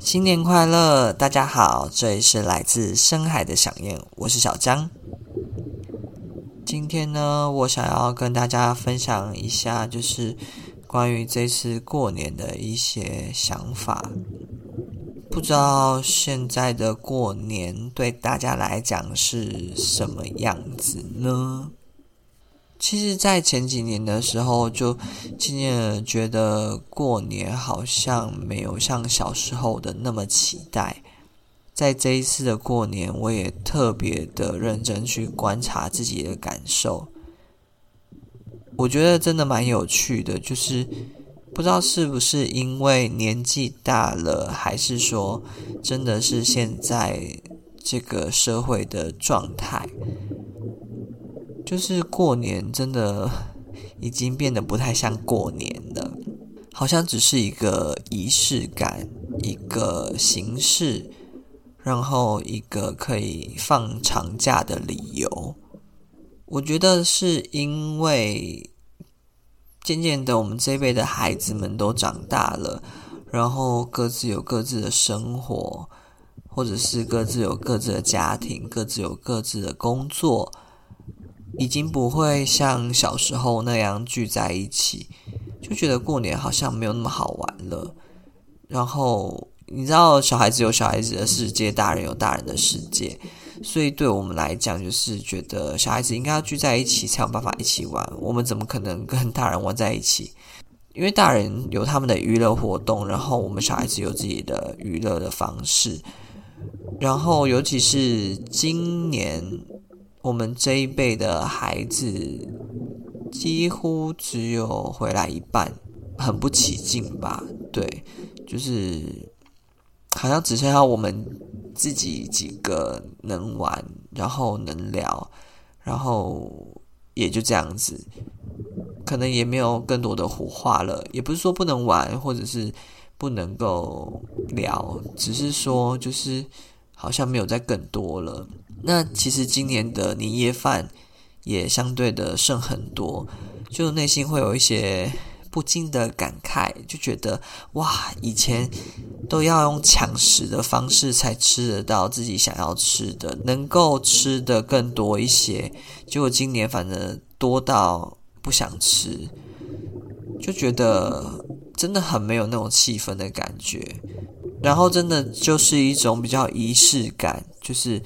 新年快乐，大家好，这里是来自深海的响燕，我是小江。今天呢，我想要跟大家分享一下，就是关于这次过年的一些想法。不知道现在的过年对大家来讲是什么样子呢？其实，在前几年的时候，就渐渐的觉得过年好像没有像小时候的那么期待。在这一次的过年，我也特别的认真去观察自己的感受。我觉得真的蛮有趣的，就是。不知道是不是因为年纪大了，还是说真的是现在这个社会的状态，就是过年真的已经变得不太像过年了，好像只是一个仪式感，一个形式，然后一个可以放长假的理由。我觉得是因为。渐渐的，我们这一辈的孩子们都长大了，然后各自有各自的生活，或者是各自有各自的家庭，各自有各自的工作，已经不会像小时候那样聚在一起，就觉得过年好像没有那么好玩了。然后你知道，小孩子有小孩子的世界，大人有大人的世界。所以，对我们来讲，就是觉得小孩子应该要聚在一起，才有办法一起玩。我们怎么可能跟大人玩在一起？因为大人有他们的娱乐活动，然后我们小孩子有自己的娱乐的方式。然后，尤其是今年，我们这一辈的孩子几乎只有回来一半，很不起劲吧？对，就是好像只剩下我们。自己几个能玩，然后能聊，然后也就这样子，可能也没有更多的火花了。也不是说不能玩，或者是不能够聊，只是说就是好像没有再更多了。那其实今年的年夜饭也相对的剩很多，就内心会有一些。不禁的感慨，就觉得哇，以前都要用抢食的方式才吃得到自己想要吃的，能够吃的更多一些。结果今年反正多到不想吃，就觉得真的很没有那种气氛的感觉。然后真的就是一种比较仪式感，就是。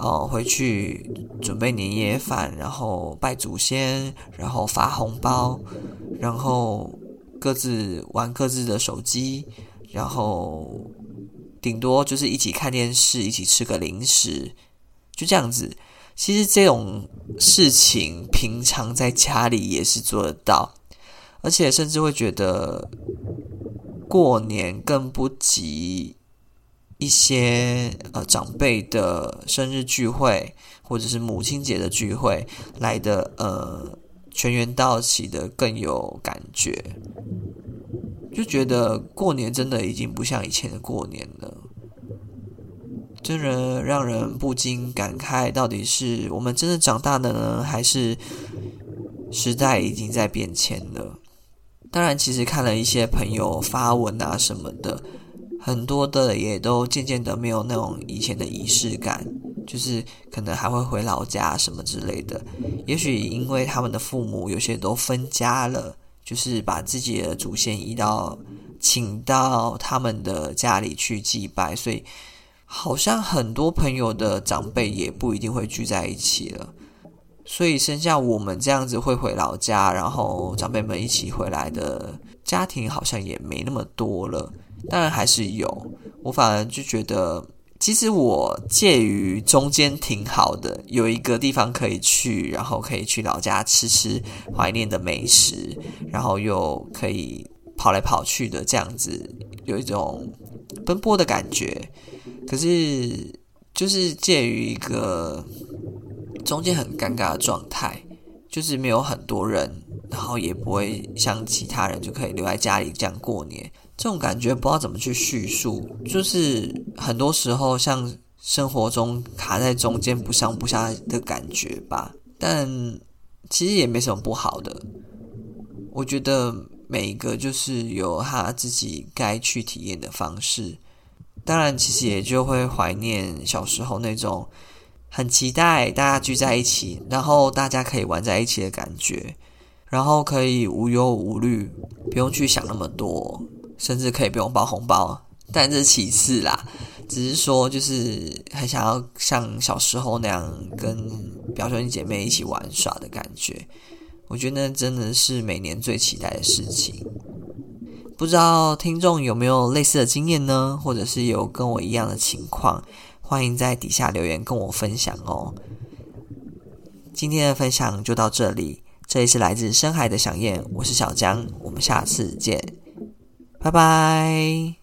哦，回去准备年夜饭，然后拜祖先，然后发红包，然后各自玩各自的手机，然后顶多就是一起看电视，一起吃个零食，就这样子。其实这种事情平常在家里也是做得到，而且甚至会觉得过年更不急。一些呃长辈的生日聚会，或者是母亲节的聚会来的呃全员到齐的更有感觉，就觉得过年真的已经不像以前的过年了，真的让人不禁感慨，到底是我们真的长大了呢，还是时代已经在变迁了？当然，其实看了一些朋友发文啊什么的。很多的也都渐渐的没有那种以前的仪式感，就是可能还会回老家什么之类的。也许因为他们的父母有些都分家了，就是把自己的祖先移到请到他们的家里去祭拜，所以好像很多朋友的长辈也不一定会聚在一起了。所以剩下我们这样子会回老家，然后长辈们一起回来的家庭，好像也没那么多了。当然还是有，我反而就觉得，其实我介于中间挺好的，有一个地方可以去，然后可以去老家吃吃怀念的美食，然后又可以跑来跑去的这样子，有一种奔波的感觉。可是就是介于一个中间很尴尬的状态，就是没有很多人，然后也不会像其他人就可以留在家里这样过年。这种感觉不知道怎么去叙述，就是很多时候像生活中卡在中间不上不下的感觉吧。但其实也没什么不好的，我觉得每一个就是有他自己该去体验的方式。当然，其实也就会怀念小时候那种很期待大家聚在一起，然后大家可以玩在一起的感觉，然后可以无忧无虑，不用去想那么多，甚至可以不用包红包。但这是其次啦，只是说就是很想要像小时候那样跟表兄弟姐妹一起玩耍的感觉。我觉得真的是每年最期待的事情。不知道听众有没有类似的经验呢？或者是有跟我一样的情况，欢迎在底下留言跟我分享哦。今天的分享就到这里，这里是来自深海的响燕，我是小江，我们下次见，拜拜。